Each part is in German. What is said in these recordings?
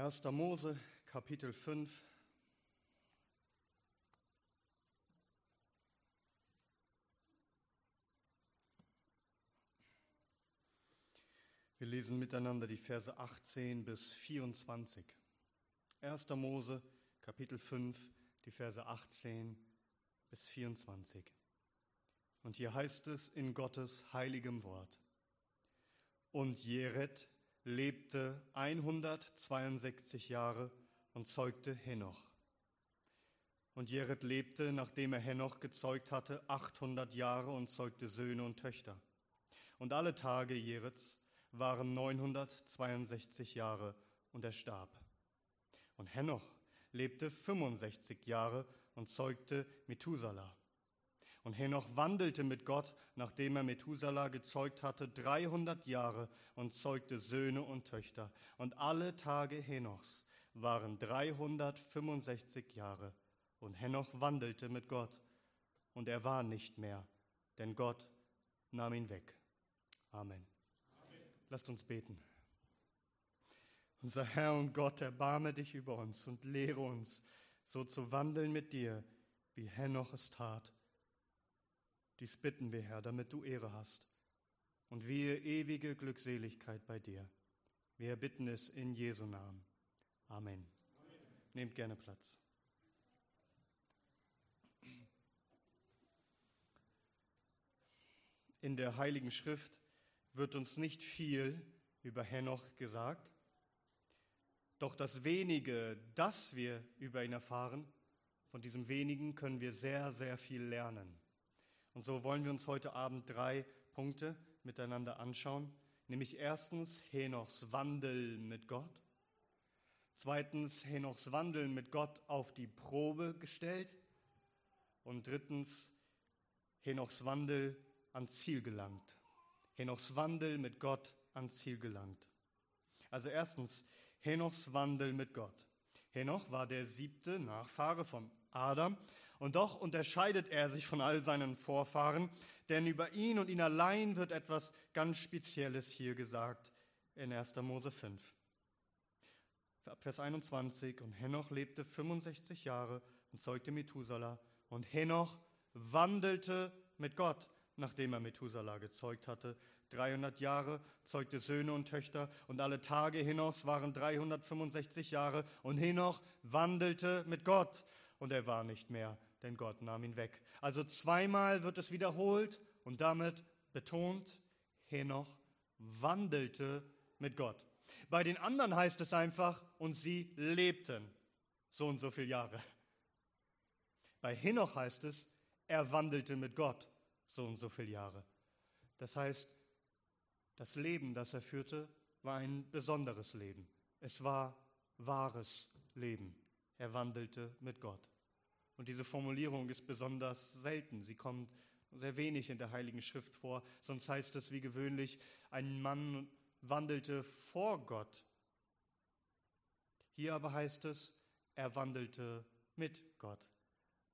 1. Mose, Kapitel 5. Wir lesen miteinander die Verse 18 bis 24. 1. Mose, Kapitel 5, die Verse 18 bis 24. Und hier heißt es in Gottes heiligem Wort. Und Jered lebte 162 Jahre und zeugte Henoch. Und Jered lebte, nachdem er Henoch gezeugt hatte, 800 Jahre und zeugte Söhne und Töchter. Und alle Tage Jereds waren 962 Jahre und er starb. Und Henoch lebte 65 Jahre und zeugte Methuselah. Und Henoch wandelte mit Gott, nachdem er Methuselah gezeugt hatte, 300 Jahre und zeugte Söhne und Töchter. Und alle Tage Henochs waren 365 Jahre. Und Henoch wandelte mit Gott. Und er war nicht mehr, denn Gott nahm ihn weg. Amen. Amen. Lasst uns beten. Unser Herr und Gott, erbarme dich über uns und lehre uns, so zu wandeln mit dir, wie Henoch es tat dies bitten wir, Herr, damit du Ehre hast und wir ewige Glückseligkeit bei dir. Wir bitten es in Jesu Namen. Amen. Amen. Nehmt gerne Platz. In der Heiligen Schrift wird uns nicht viel über Henoch gesagt, doch das wenige, das wir über ihn erfahren, von diesem wenigen können wir sehr, sehr viel lernen. Und so wollen wir uns heute Abend drei Punkte miteinander anschauen. Nämlich erstens Henochs Wandel mit Gott. Zweitens Henochs Wandel mit Gott auf die Probe gestellt. Und drittens Henochs Wandel ans Ziel gelangt. Henochs Wandel mit Gott ans Ziel gelangt. Also erstens Henochs Wandel mit Gott. Henoch war der siebte Nachfahre von Adam und doch unterscheidet er sich von all seinen Vorfahren, denn über ihn und ihn allein wird etwas ganz Spezielles hier gesagt in 1. Mose 5. Vers 21, und Henoch lebte 65 Jahre und zeugte Methuselah, und Henoch wandelte mit Gott, nachdem er Methuselah gezeugt hatte. 300 Jahre, zeugte Söhne und Töchter, und alle Tage Henochs waren 365 Jahre, und Henoch wandelte mit Gott, und er war nicht mehr denn Gott nahm ihn weg. Also zweimal wird es wiederholt und damit betont, Henoch wandelte mit Gott. Bei den anderen heißt es einfach, und sie lebten so und so viele Jahre. Bei Henoch heißt es, er wandelte mit Gott so und so viele Jahre. Das heißt, das Leben, das er führte, war ein besonderes Leben. Es war wahres Leben. Er wandelte mit Gott. Und diese Formulierung ist besonders selten. Sie kommt sehr wenig in der Heiligen Schrift vor. Sonst heißt es wie gewöhnlich, ein Mann wandelte vor Gott. Hier aber heißt es, er wandelte mit Gott.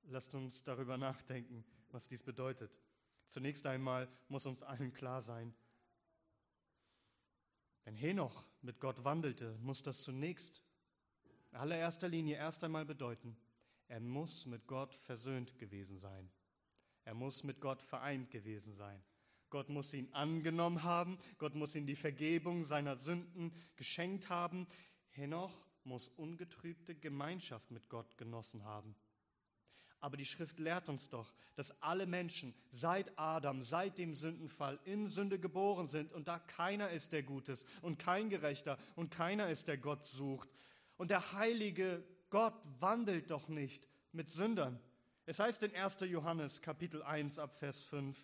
Lasst uns darüber nachdenken, was dies bedeutet. Zunächst einmal muss uns allen klar sein, wenn Henoch mit Gott wandelte, muss das zunächst in allererster Linie erst einmal bedeuten, er muss mit Gott versöhnt gewesen sein. Er muss mit Gott vereint gewesen sein. Gott muss ihn angenommen haben. Gott muss ihm die Vergebung seiner Sünden geschenkt haben. Henoch muss ungetrübte Gemeinschaft mit Gott genossen haben. Aber die Schrift lehrt uns doch, dass alle Menschen seit Adam, seit dem Sündenfall in Sünde geboren sind und da keiner ist, der Gutes und kein Gerechter und keiner ist, der Gott sucht. Und der heilige Gott wandelt doch nicht mit Sündern. Es heißt in 1. Johannes Kapitel 1 ab Vers 5,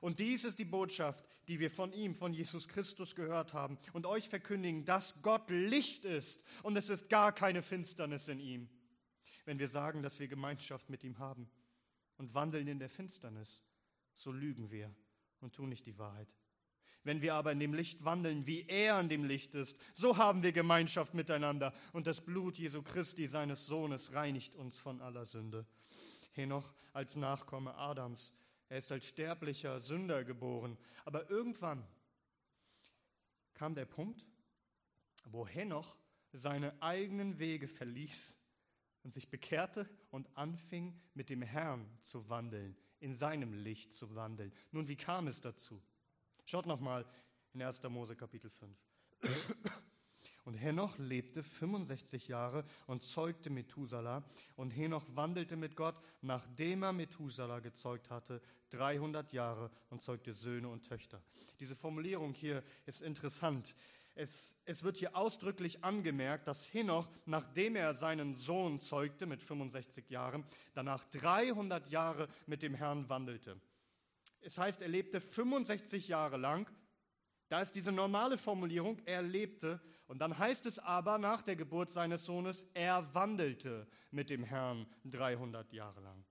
und dies ist die Botschaft, die wir von ihm, von Jesus Christus gehört haben und euch verkündigen, dass Gott Licht ist und es ist gar keine Finsternis in ihm. Wenn wir sagen, dass wir Gemeinschaft mit ihm haben und wandeln in der Finsternis, so lügen wir und tun nicht die Wahrheit. Wenn wir aber in dem Licht wandeln, wie er in dem Licht ist, so haben wir Gemeinschaft miteinander. Und das Blut Jesu Christi, seines Sohnes, reinigt uns von aller Sünde. Henoch als Nachkomme Adams. Er ist als sterblicher Sünder geboren. Aber irgendwann kam der Punkt, wo Henoch seine eigenen Wege verließ und sich bekehrte und anfing mit dem Herrn zu wandeln, in seinem Licht zu wandeln. Nun, wie kam es dazu? Schaut nochmal in 1. Mose Kapitel 5. Und Henoch lebte 65 Jahre und zeugte Methuselah. Und Henoch wandelte mit Gott, nachdem er Methuselah gezeugt hatte, 300 Jahre und zeugte Söhne und Töchter. Diese Formulierung hier ist interessant. Es, es wird hier ausdrücklich angemerkt, dass Henoch, nachdem er seinen Sohn zeugte mit 65 Jahren, danach 300 Jahre mit dem Herrn wandelte. Es heißt, er lebte 65 Jahre lang. Da ist diese normale Formulierung, er lebte. Und dann heißt es aber nach der Geburt seines Sohnes, er wandelte mit dem Herrn 300 Jahre lang.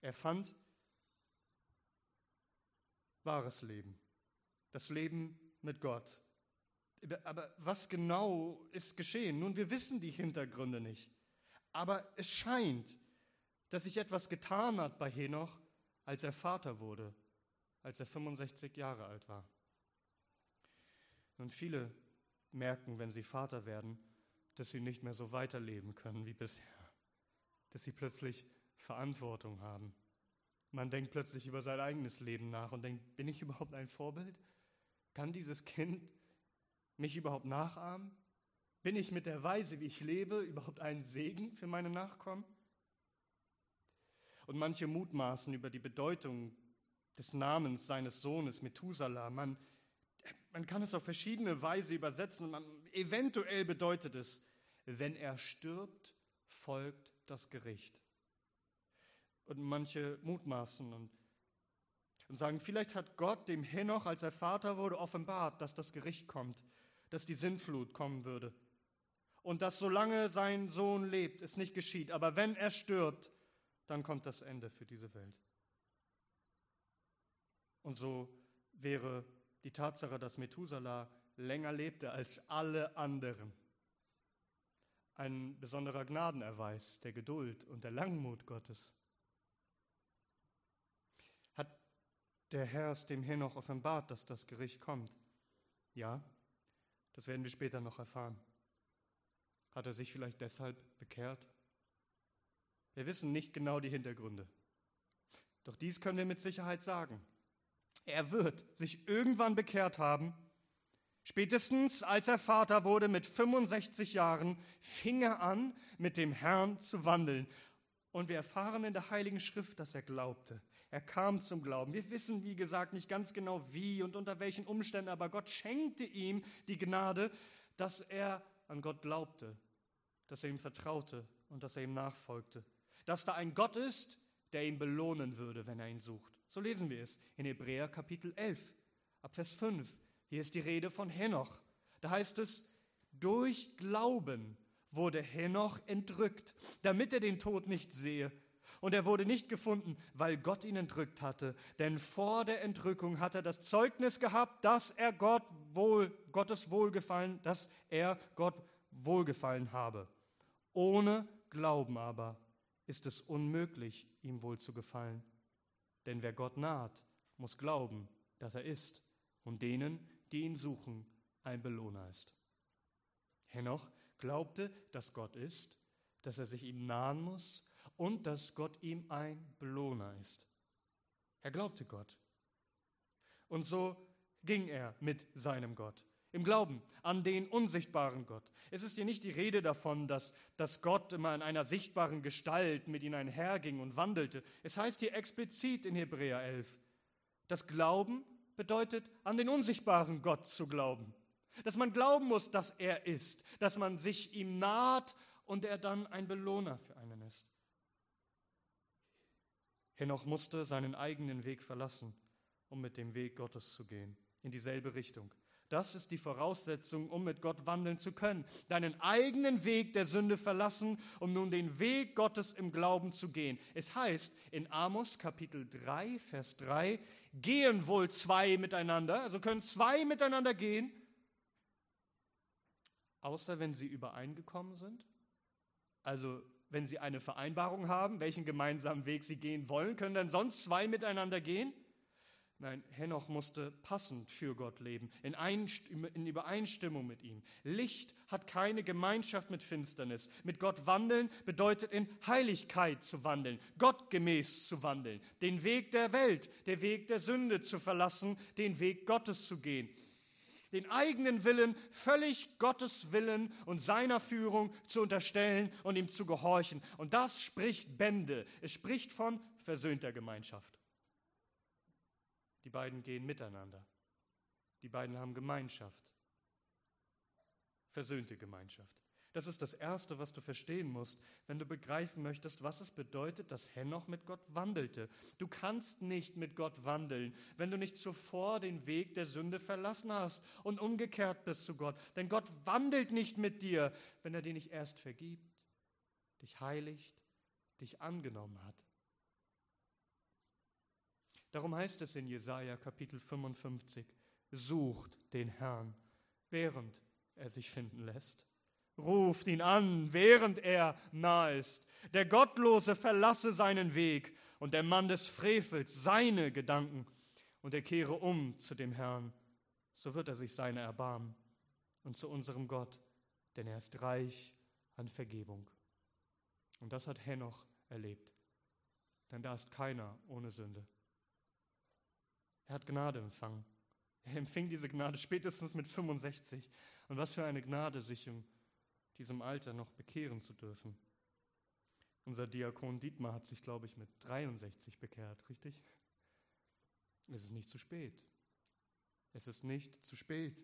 Er fand wahres Leben, das Leben mit Gott. Aber was genau ist geschehen? Nun, wir wissen die Hintergründe nicht. Aber es scheint, dass sich etwas getan hat bei Henoch, als er Vater wurde, als er 65 Jahre alt war. Und viele merken, wenn sie Vater werden, dass sie nicht mehr so weiterleben können wie bisher, dass sie plötzlich Verantwortung haben. Man denkt plötzlich über sein eigenes Leben nach und denkt, bin ich überhaupt ein Vorbild? Kann dieses Kind mich überhaupt nachahmen? Bin ich mit der Weise, wie ich lebe, überhaupt ein Segen für meine Nachkommen? Und manche mutmaßen über die Bedeutung des Namens seines Sohnes Methuselah. Man, man kann es auf verschiedene Weise übersetzen. Man, eventuell bedeutet es, wenn er stirbt, folgt das Gericht. Und manche mutmaßen und, und sagen, vielleicht hat Gott dem Henoch, als er Vater wurde, offenbart, dass das Gericht kommt, dass die Sintflut kommen würde. Und dass solange sein Sohn lebt, es nicht geschieht. Aber wenn er stirbt, dann kommt das Ende für diese Welt. Und so wäre die Tatsache, dass Methuselah länger lebte als alle anderen, ein besonderer Gnadenerweis der Geduld und der Langmut Gottes. Hat der Herr es dem Henoch offenbart, dass das Gericht kommt? Ja, das werden wir später noch erfahren. Hat er sich vielleicht deshalb bekehrt? Wir wissen nicht genau die Hintergründe. Doch dies können wir mit Sicherheit sagen. Er wird sich irgendwann bekehrt haben. Spätestens als er Vater wurde mit 65 Jahren, fing er an, mit dem Herrn zu wandeln. Und wir erfahren in der Heiligen Schrift, dass er glaubte. Er kam zum Glauben. Wir wissen, wie gesagt, nicht ganz genau wie und unter welchen Umständen, aber Gott schenkte ihm die Gnade, dass er an Gott glaubte, dass er ihm vertraute und dass er ihm nachfolgte dass da ein Gott ist, der ihn belohnen würde, wenn er ihn sucht. So lesen wir es in Hebräer Kapitel 11, ab Vers 5. Hier ist die Rede von Henoch. Da heißt es, durch Glauben wurde Henoch entrückt, damit er den Tod nicht sehe. Und er wurde nicht gefunden, weil Gott ihn entrückt hatte. Denn vor der Entrückung hat er das Zeugnis gehabt, dass er Gott wohl, Gottes Wohlgefallen, dass er Gott wohlgefallen habe. Ohne Glauben aber ist es unmöglich, ihm wohl zu gefallen. Denn wer Gott naht, muss glauben, dass er ist und denen, die ihn suchen, ein Belohner ist. Henoch glaubte, dass Gott ist, dass er sich ihm nahen muss und dass Gott ihm ein Belohner ist. Er glaubte Gott. Und so ging er mit seinem Gott im Glauben an den unsichtbaren Gott. Es ist hier nicht die Rede davon, dass, dass Gott immer in einer sichtbaren Gestalt mit ihnen einherging und wandelte. Es heißt hier explizit in Hebräer 11, dass Glauben bedeutet, an den unsichtbaren Gott zu glauben. Dass man glauben muss, dass er ist, dass man sich ihm naht und er dann ein Belohner für einen ist. Henoch musste seinen eigenen Weg verlassen, um mit dem Weg Gottes zu gehen, in dieselbe Richtung. Das ist die Voraussetzung, um mit Gott wandeln zu können. Deinen eigenen Weg der Sünde verlassen, um nun den Weg Gottes im Glauben zu gehen. Es heißt in Amos Kapitel 3, Vers 3, gehen wohl zwei miteinander, also können zwei miteinander gehen, außer wenn sie übereingekommen sind. Also wenn sie eine Vereinbarung haben, welchen gemeinsamen Weg sie gehen wollen, können dann sonst zwei miteinander gehen. Nein, Henoch musste passend für Gott leben, in, in, Übereinstimmung mit ihm. Licht hat keine Gemeinschaft mit Finsternis. Mit Gott wandeln bedeutet in Heiligkeit zu wandeln, gottgemäß zu wandeln, den Weg der Welt, der Weg der Sünde zu verlassen, den Weg Gottes zu gehen. Den eigenen Willen völlig Gottes Willen und seiner Führung zu unterstellen und ihm zu gehorchen. Und das spricht Bände. Es spricht von versöhnter Gemeinschaft. Die beiden gehen miteinander. Die beiden haben Gemeinschaft. Versöhnte Gemeinschaft. Das ist das Erste, was du verstehen musst, wenn du begreifen möchtest, was es bedeutet, dass Henoch mit Gott wandelte. Du kannst nicht mit Gott wandeln, wenn du nicht zuvor den Weg der Sünde verlassen hast und umgekehrt bist zu Gott. Denn Gott wandelt nicht mit dir, wenn er dir nicht erst vergibt, dich heiligt, dich angenommen hat. Darum heißt es in Jesaja Kapitel 55, sucht den Herrn, während er sich finden lässt. Ruft ihn an, während er nah ist. Der Gottlose verlasse seinen Weg und der Mann des Frevels seine Gedanken und er kehre um zu dem Herrn. So wird er sich seine erbarmen und zu unserem Gott, denn er ist reich an Vergebung. Und das hat Henoch erlebt, denn da ist keiner ohne Sünde. Er hat Gnade empfangen. Er empfing diese Gnade spätestens mit 65. Und was für eine Gnade, sich in diesem Alter noch bekehren zu dürfen. Unser Diakon Dietmar hat sich, glaube ich, mit 63 bekehrt, richtig? Es ist nicht zu spät. Es ist nicht zu spät.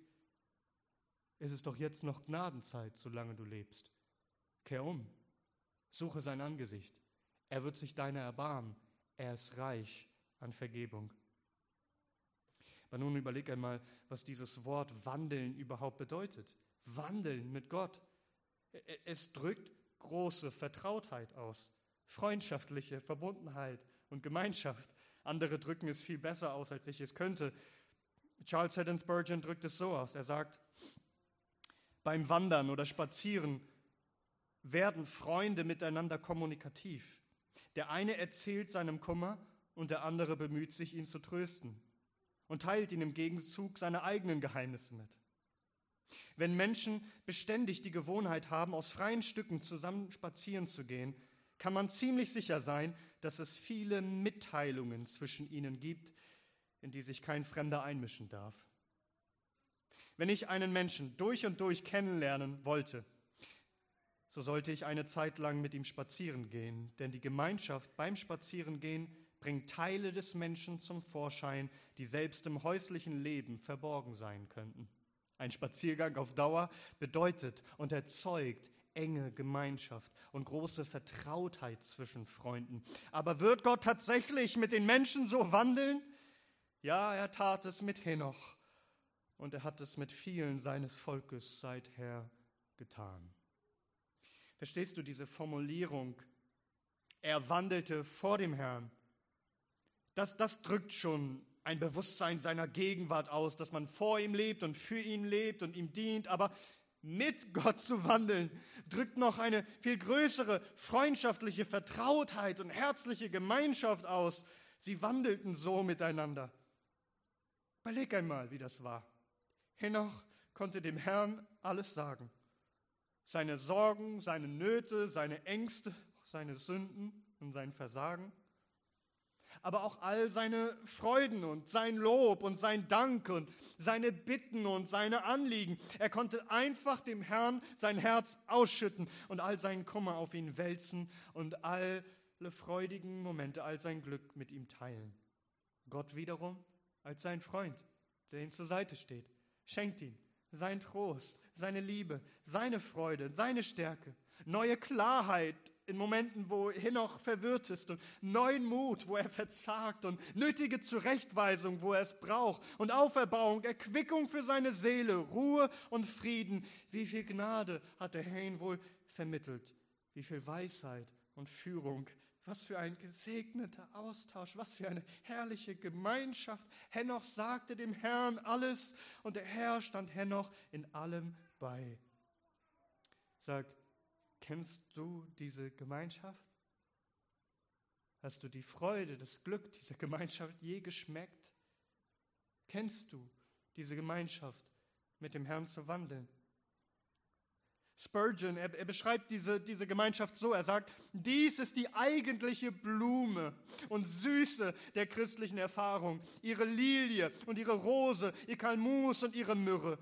Es ist doch jetzt noch Gnadenzeit, solange du lebst. Kehr um. Suche sein Angesicht. Er wird sich deiner erbarmen. Er ist reich an Vergebung. Aber nun überleg einmal, was dieses Wort wandeln überhaupt bedeutet. Wandeln mit Gott. Es drückt große Vertrautheit aus, freundschaftliche Verbundenheit und Gemeinschaft. Andere drücken es viel besser aus, als ich es könnte. Charles Haddon Spurgeon drückt es so aus. Er sagt, beim Wandern oder Spazieren werden Freunde miteinander kommunikativ. Der eine erzählt seinem Kummer und der andere bemüht sich, ihn zu trösten und teilt ihn im Gegenzug seine eigenen Geheimnisse mit. Wenn Menschen beständig die Gewohnheit haben, aus freien Stücken zusammen spazieren zu gehen, kann man ziemlich sicher sein, dass es viele Mitteilungen zwischen ihnen gibt, in die sich kein Fremder einmischen darf. Wenn ich einen Menschen durch und durch kennenlernen wollte, so sollte ich eine Zeit lang mit ihm spazieren gehen, denn die Gemeinschaft beim Spazierengehen bringt Teile des Menschen zum Vorschein, die selbst im häuslichen Leben verborgen sein könnten. Ein Spaziergang auf Dauer bedeutet und erzeugt enge Gemeinschaft und große Vertrautheit zwischen Freunden. Aber wird Gott tatsächlich mit den Menschen so wandeln? Ja, er tat es mit Henoch und er hat es mit vielen seines Volkes seither getan. Verstehst du diese Formulierung? Er wandelte vor dem Herrn das, das drückt schon ein Bewusstsein seiner Gegenwart aus, dass man vor ihm lebt und für ihn lebt und ihm dient, aber mit Gott zu wandeln, drückt noch eine viel größere freundschaftliche Vertrautheit und herzliche Gemeinschaft aus. Sie wandelten so miteinander. Überleg einmal, wie das war. Henoch konnte dem Herrn alles sagen. Seine Sorgen, seine Nöte, seine Ängste, seine Sünden und sein Versagen aber auch all seine Freuden und sein Lob und sein Dank und seine Bitten und seine Anliegen. Er konnte einfach dem Herrn sein Herz ausschütten und all seinen Kummer auf ihn wälzen und alle freudigen Momente, all sein Glück mit ihm teilen. Gott wiederum als sein Freund, der ihm zur Seite steht, schenkt ihm sein Trost, seine Liebe, seine Freude, seine Stärke, neue Klarheit in Momenten, wo Henoch verwirrt ist und neuen Mut, wo er verzagt und nötige Zurechtweisung, wo er es braucht und Auferbauung, Erquickung für seine Seele, Ruhe und Frieden. Wie viel Gnade hat der Herr ihn wohl vermittelt? Wie viel Weisheit und Führung? Was für ein gesegneter Austausch, was für eine herrliche Gemeinschaft. Henoch sagte dem Herrn alles und der Herr stand Henoch in allem bei. Sagt, Kennst du diese Gemeinschaft? Hast du die Freude, das Glück dieser Gemeinschaft je geschmeckt? Kennst du diese Gemeinschaft mit dem Herrn zu wandeln? Spurgeon, er, er, beschreibt diese, diese Gemeinschaft so, er sagt, dies ist die eigentliche Blume und Süße der christlichen Erfahrung, ihre Lilie und ihre Rose, ihr Kalmus und ihre Myrrhe.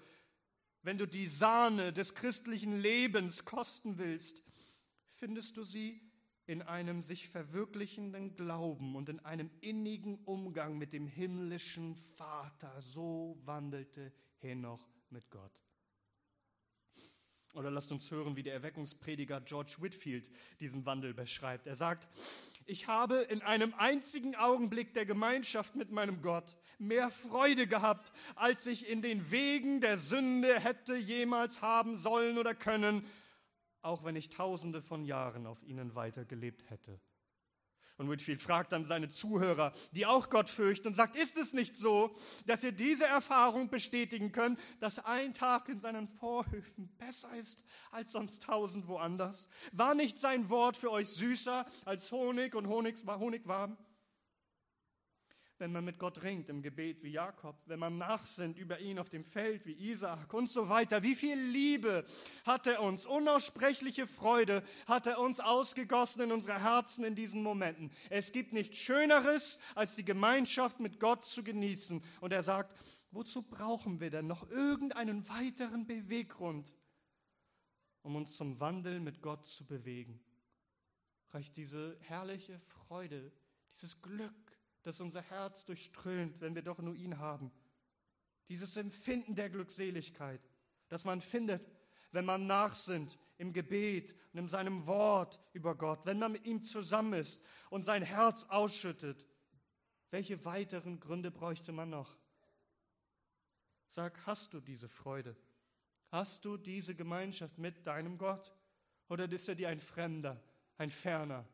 Wenn du die Sahne des christlichen Lebens kosten willst, findest du sie in einem sich verwirklichenden Glauben und in einem innigen Umgang mit dem himmlischen Vater. So wandelte Henoch mit Gott. Oder lasst uns hören, wie der Erweckungsprediger George Whitfield diesen Wandel beschreibt. Er sagt, ich habe in einem einzigen Augenblick der Gemeinschaft mit meinem Gott mehr Freude gehabt, als ich in den Wegen der Sünde hätte jemals haben sollen oder können, auch wenn ich tausende von Jahren auf ihnen weitergelebt hätte. Und Whitfield fragt dann seine Zuhörer, die auch Gott fürchten, und sagt, ist es nicht so, dass ihr diese Erfahrung bestätigen könnt, dass ein Tag in seinen Vorhöfen besser ist als sonst tausend woanders? War nicht sein Wort für euch süßer als Honig und Honig, Honigwaben? Wenn man mit Gott ringt im Gebet wie Jakob, wenn man nachsinnt über ihn auf dem Feld wie Isaak und so weiter. Wie viel Liebe hat er uns, unaussprechliche Freude hat er uns ausgegossen in unsere Herzen in diesen Momenten. Es gibt nichts Schöneres, als die Gemeinschaft mit Gott zu genießen. Und er sagt, wozu brauchen wir denn noch irgendeinen weiteren Beweggrund, um uns zum Wandel mit Gott zu bewegen? Reicht diese herrliche Freude, dieses Glück, das unser Herz durchströmt, wenn wir doch nur ihn haben. Dieses Empfinden der Glückseligkeit, das man findet, wenn man nachsinnt im Gebet und in seinem Wort über Gott, wenn man mit ihm zusammen ist und sein Herz ausschüttet. Welche weiteren Gründe bräuchte man noch? Sag, hast du diese Freude? Hast du diese Gemeinschaft mit deinem Gott? Oder ist er dir ein Fremder, ein Ferner?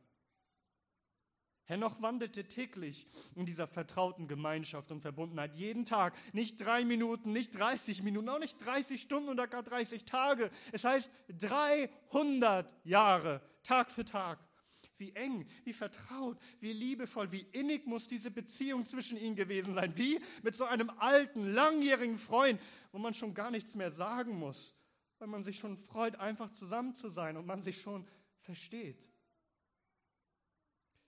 Henoch wandelte täglich in dieser vertrauten Gemeinschaft und Verbundenheit. Jeden Tag, nicht drei Minuten, nicht 30 Minuten, auch nicht 30 Stunden oder gar 30 Tage. Es heißt 300 Jahre, Tag für Tag. Wie eng, wie vertraut, wie liebevoll, wie innig muss diese Beziehung zwischen ihnen gewesen sein. Wie mit so einem alten, langjährigen Freund, wo man schon gar nichts mehr sagen muss, weil man sich schon freut, einfach zusammen zu sein und man sich schon versteht.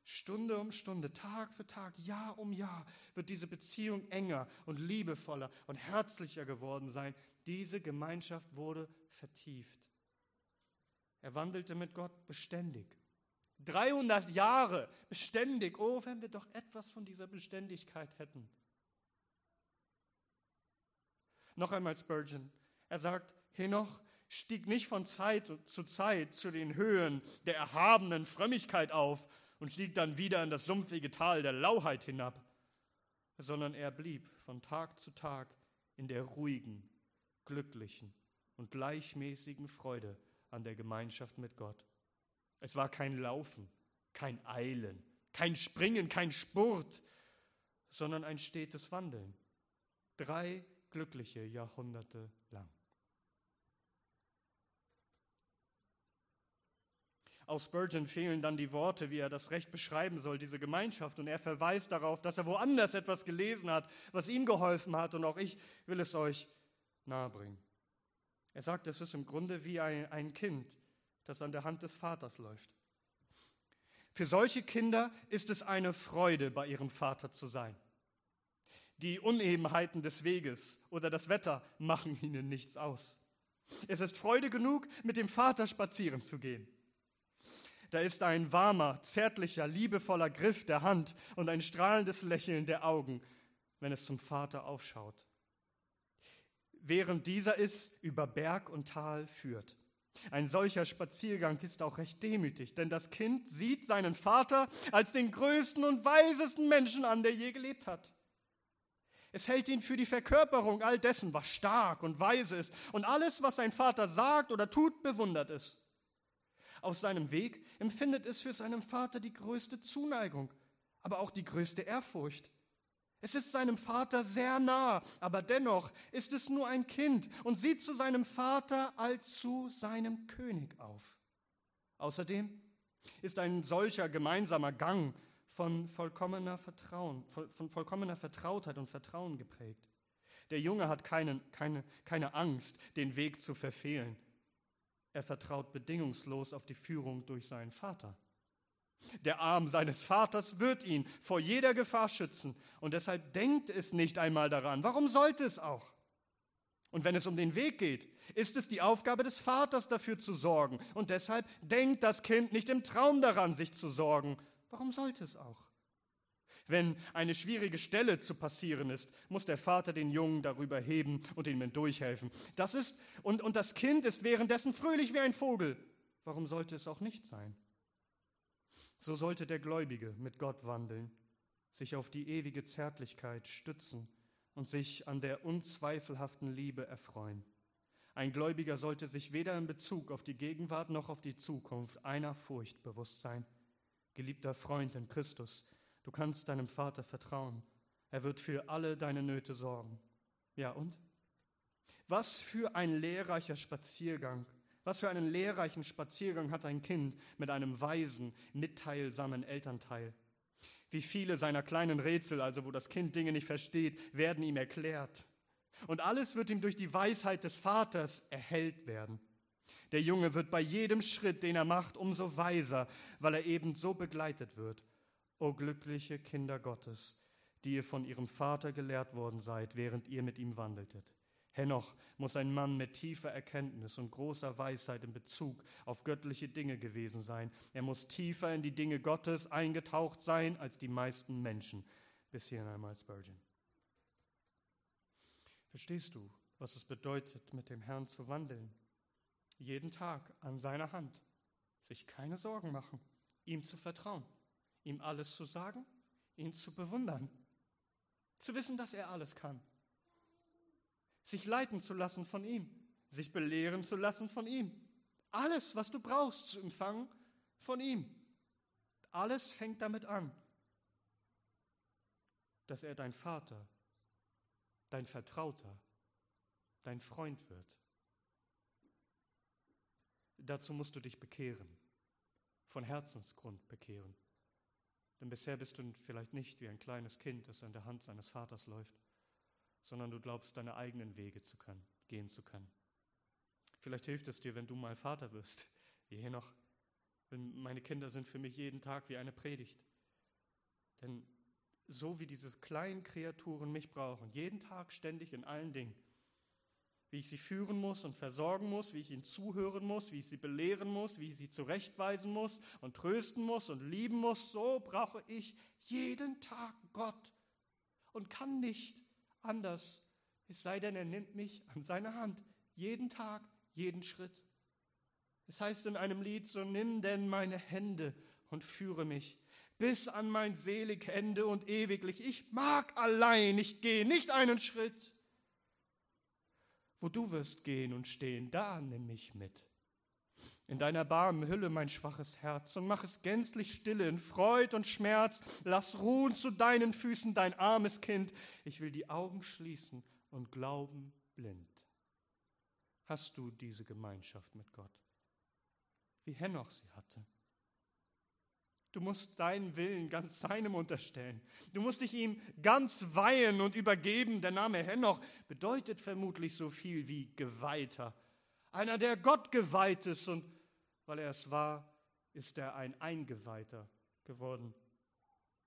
Stunde um Stunde, Tag für Tag, Jahr um Jahr wird diese Beziehung enger und liebevoller und herzlicher geworden sein. Diese Gemeinschaft wurde vertieft. Er wandelte mit Gott beständig. 300 Jahre beständig. Oh, wenn wir doch etwas von dieser Beständigkeit hätten. Noch einmal Spurgeon. Er sagt, Henoch stieg nicht von Zeit zu Zeit zu den Höhen der erhabenen Frömmigkeit auf und stieg dann wieder in das sumpfige Tal der Lauheit hinab, sondern er blieb von Tag zu Tag in der ruhigen, glücklichen und gleichmäßigen Freude an der Gemeinschaft mit Gott. Es war kein Laufen, kein Eilen, kein Springen, kein Spurt, sondern ein stetes Wandeln. Drei glückliche Jahrhunderte lang. Auch Spurgeon fehlen dann die Worte, wie er das Recht beschreiben soll, diese Gemeinschaft. Und er verweist darauf, dass er woanders etwas gelesen hat, was ihm geholfen hat. Und auch ich will es euch nahebringen. Er sagt, es ist im Grunde wie ein, ein Kind, das an der Hand des Vaters läuft. Für solche Kinder ist es eine Freude, bei ihrem Vater zu sein. Die Unebenheiten des Weges oder das Wetter machen ihnen nichts aus. Es ist Freude genug, mit dem Vater spazieren zu gehen. Da ist ein warmer, zärtlicher, liebevoller Griff der Hand und ein strahlendes Lächeln der Augen, wenn es zum Vater aufschaut. Während dieser es über Berg und Tal führt. Ein solcher Spaziergang ist auch recht demütig, denn das Kind sieht seinen Vater als den größten und weisesten Menschen an, der je gelebt hat. Es hält ihn für die Verkörperung all dessen, was stark und weise ist, und alles, was sein Vater sagt oder tut, bewundert es auf seinem Weg, empfindet es für seinen Vater die größte Zuneigung, aber auch die größte Ehrfurcht. Es ist seinem Vater sehr nah, aber dennoch ist es nur ein Kind und sieht zu seinem Vater als zu seinem König auf. Außerdem ist ein solcher gemeinsamer Gang von vollkommener Vertrauen, von vollkommener Vertrautheit und Vertrauen geprägt. Der Junge hat keine, keine, keine Angst, den Weg zu verfehlen. Er vertraut bedingungslos auf die Führung durch seinen Vater. Der Arm seines Vaters wird ihn vor jeder Gefahr schützen und deshalb denkt es nicht einmal daran. Warum sollte es auch? Und wenn es um den Weg geht, ist es die Aufgabe des Vaters dafür zu sorgen und deshalb denkt das Kind nicht im Traum daran, sich zu sorgen. Warum sollte es auch? Wenn eine schwierige Stelle zu passieren ist, muss der Vater den Jungen darüber heben und ihm durchhelfen. Das ist, und, und das Kind ist währenddessen fröhlich wie ein Vogel. Warum sollte es auch nicht sein? So sollte der Gläubige mit Gott wandeln, sich auf die ewige Zärtlichkeit stützen und sich an der unzweifelhaften Liebe erfreuen. Ein Gläubiger sollte sich weder in Bezug auf die Gegenwart noch auf die Zukunft einer Furcht bewusst sein. Geliebter Freund in Christus, du kannst deinem Vater vertrauen. Er wird für alle deine Nöte sorgen. Ja und? Was für ein lehrreicher Spaziergang was für einen lehrreichen Spaziergang hat ein Kind mit einem weisen, mitteilsamen Elternteil. Wie viele seiner kleinen Rätsel, also wo das Kind Dinge nicht versteht, werden ihm erklärt. Und alles wird ihm durch die Weisheit des Vaters erhellt werden. Der Junge wird bei jedem Schritt, den er macht, umso weiser, weil er eben so begleitet wird. O glückliche Kinder Gottes, die ihr von ihrem Vater gelehrt worden seid, während ihr mit ihm wandeltet. Henoch muss ein Mann mit tiefer Erkenntnis und großer Weisheit in Bezug auf göttliche Dinge gewesen sein. Er muss tiefer in die Dinge Gottes eingetaucht sein als die meisten Menschen. Bis hierhin einmal Spurgeon. Verstehst du, was es bedeutet, mit dem Herrn zu wandeln? Jeden Tag an seiner Hand, sich keine Sorgen machen, ihm zu vertrauen, ihm alles zu sagen, ihn zu bewundern, zu wissen, dass er alles kann sich leiten zu lassen von ihm, sich belehren zu lassen von ihm. Alles, was du brauchst zu empfangen, von ihm. Alles fängt damit an, dass er dein Vater, dein Vertrauter, dein Freund wird. Dazu musst du dich bekehren, von Herzensgrund bekehren. Denn bisher bist du vielleicht nicht wie ein kleines Kind, das an der Hand seines Vaters läuft sondern du glaubst, deine eigenen Wege zu können, gehen zu können. Vielleicht hilft es dir, wenn du mal Vater wirst, hier noch. Meine Kinder sind für mich jeden Tag wie eine Predigt. Denn so wie diese kleinen Kreaturen mich brauchen, jeden Tag ständig in allen Dingen, wie ich sie führen muss und versorgen muss, wie ich ihnen zuhören muss, wie ich sie belehren muss, wie ich sie zurechtweisen muss und trösten muss und lieben muss, so brauche ich jeden Tag Gott und kann nicht anders, es sei denn, er nimmt mich an seine Hand, jeden Tag, jeden Schritt. Es heißt in einem Lied, so nimm denn meine Hände und führe mich bis an mein selig Ende und ewiglich. Ich mag allein nicht gehen, nicht einen Schritt. Wo du wirst gehen und stehen, da nimm mich mit. In deiner Barmen hülle mein schwaches Herz und mach es gänzlich stille in Freud und Schmerz. Lass ruhen zu deinen Füßen dein armes Kind. Ich will die Augen schließen und glauben blind. Hast du diese Gemeinschaft mit Gott? Wie Henoch sie hatte. Du musst deinen Willen ganz seinem unterstellen. Du musst dich ihm ganz weihen und übergeben. Der Name Henoch bedeutet vermutlich so viel wie Geweihter. Einer, der Gott geweiht ist und weil er es war, ist er ein Eingeweihter geworden.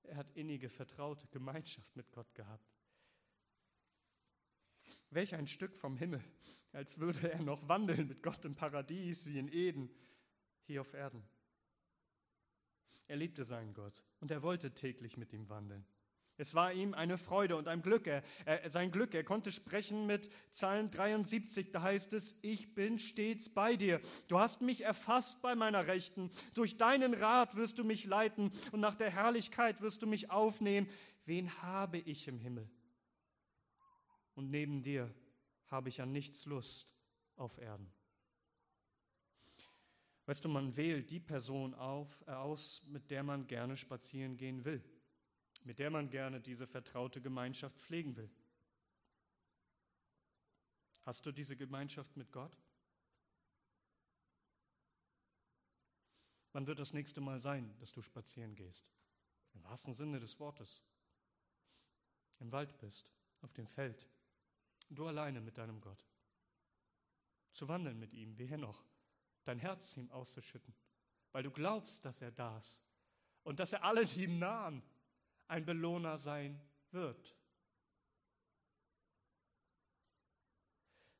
Er hat innige, vertraute Gemeinschaft mit Gott gehabt. Welch ein Stück vom Himmel, als würde er noch wandeln mit Gott im Paradies wie in Eden, hier auf Erden. Er liebte seinen Gott und er wollte täglich mit ihm wandeln. Es war ihm eine Freude und ein Glück. Er, er, sein Glück, er konnte sprechen mit Psalm 73, da heißt es, ich bin stets bei dir. Du hast mich erfasst bei meiner Rechten. Durch deinen Rat wirst du mich leiten und nach der Herrlichkeit wirst du mich aufnehmen. Wen habe ich im Himmel? Und neben dir habe ich an nichts Lust auf Erden. Weißt du, man wählt die Person auf, äh, aus, mit der man gerne spazieren gehen will mit der man gerne diese vertraute Gemeinschaft pflegen will. Hast du diese Gemeinschaft mit Gott? Wann wird das nächste Mal sein, dass du spazieren gehst? Im wahrsten Sinne des Wortes. Im Wald bist, auf dem Feld, Du alleine mit deinem Gott. Zu wandeln mit ihm, wie Henoch. Dein Herz ihm auszuschütten, weil du glaubst, dass er da ist und dass er alle, die ihm nahen, ein Belohner sein wird.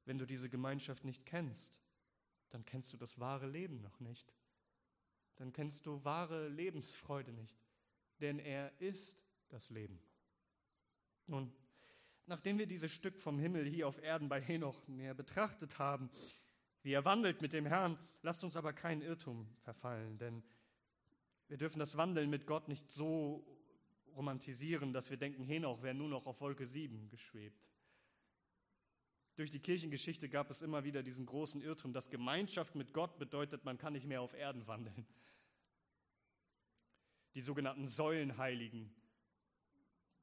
Wenn du diese Gemeinschaft nicht kennst, dann kennst du das wahre Leben noch nicht. Dann kennst du wahre Lebensfreude nicht, denn er ist das Leben. Nun, nachdem wir dieses Stück vom Himmel hier auf Erden bei Henoch näher betrachtet haben, wie er wandelt mit dem Herrn, lasst uns aber keinen Irrtum verfallen, denn wir dürfen das Wandeln mit Gott nicht so romantisieren, dass wir denken, Henoch wäre nur noch auf Wolke 7 geschwebt. Durch die Kirchengeschichte gab es immer wieder diesen großen Irrtum, dass Gemeinschaft mit Gott bedeutet, man kann nicht mehr auf Erden wandeln. Die sogenannten Säulenheiligen,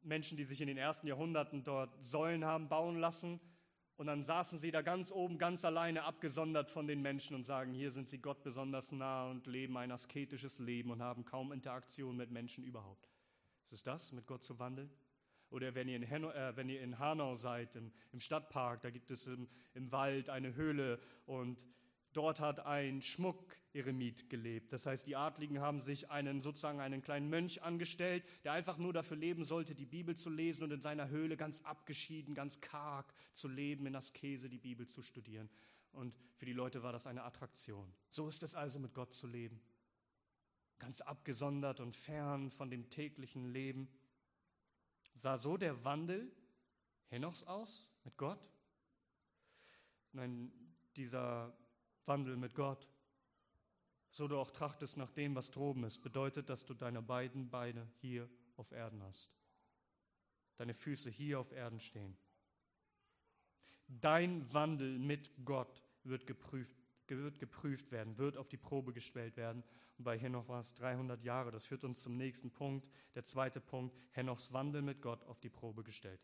Menschen, die sich in den ersten Jahrhunderten dort Säulen haben bauen lassen und dann saßen sie da ganz oben, ganz alleine, abgesondert von den Menschen und sagen, hier sind sie Gott besonders nah und leben ein asketisches Leben und haben kaum Interaktion mit Menschen überhaupt. Ist es das, mit Gott zu wandeln? Oder wenn ihr in, Hanau, äh, wenn ihr in Hanau seid, im, im, Stadtpark, da gibt es im, im Wald eine Höhle und dort hat ein Schmuck-Eremit gelebt. Das heißt, die Adligen haben sich einen, sozusagen einen kleinen Mönch angestellt, der einfach nur dafür leben sollte, die Bibel zu lesen und in seiner Höhle ganz abgeschieden, ganz karg zu leben, in Askese die Bibel zu studieren. Und für die Leute war das eine Attraktion. So ist es also, mit Gott zu leben. Ganz abgesondert und fern von dem täglichen Leben. Sah so der Wandel Henochs aus mit Gott? Nein, dieser Wandel mit Gott, so du auch trachtest nach dem, was droben ist, bedeutet, dass du deine beiden Beine hier auf Erden hast. Deine Füße hier auf Erden stehen. Dein Wandel mit Gott wird geprüft, wird geprüft werden, wird auf die Probe gestellt werden. Und bei Henoch war es 300 Jahre. Das führt uns zum nächsten Punkt. Der zweite Punkt, Henochs Wandel mit Gott auf die Probe gestellt.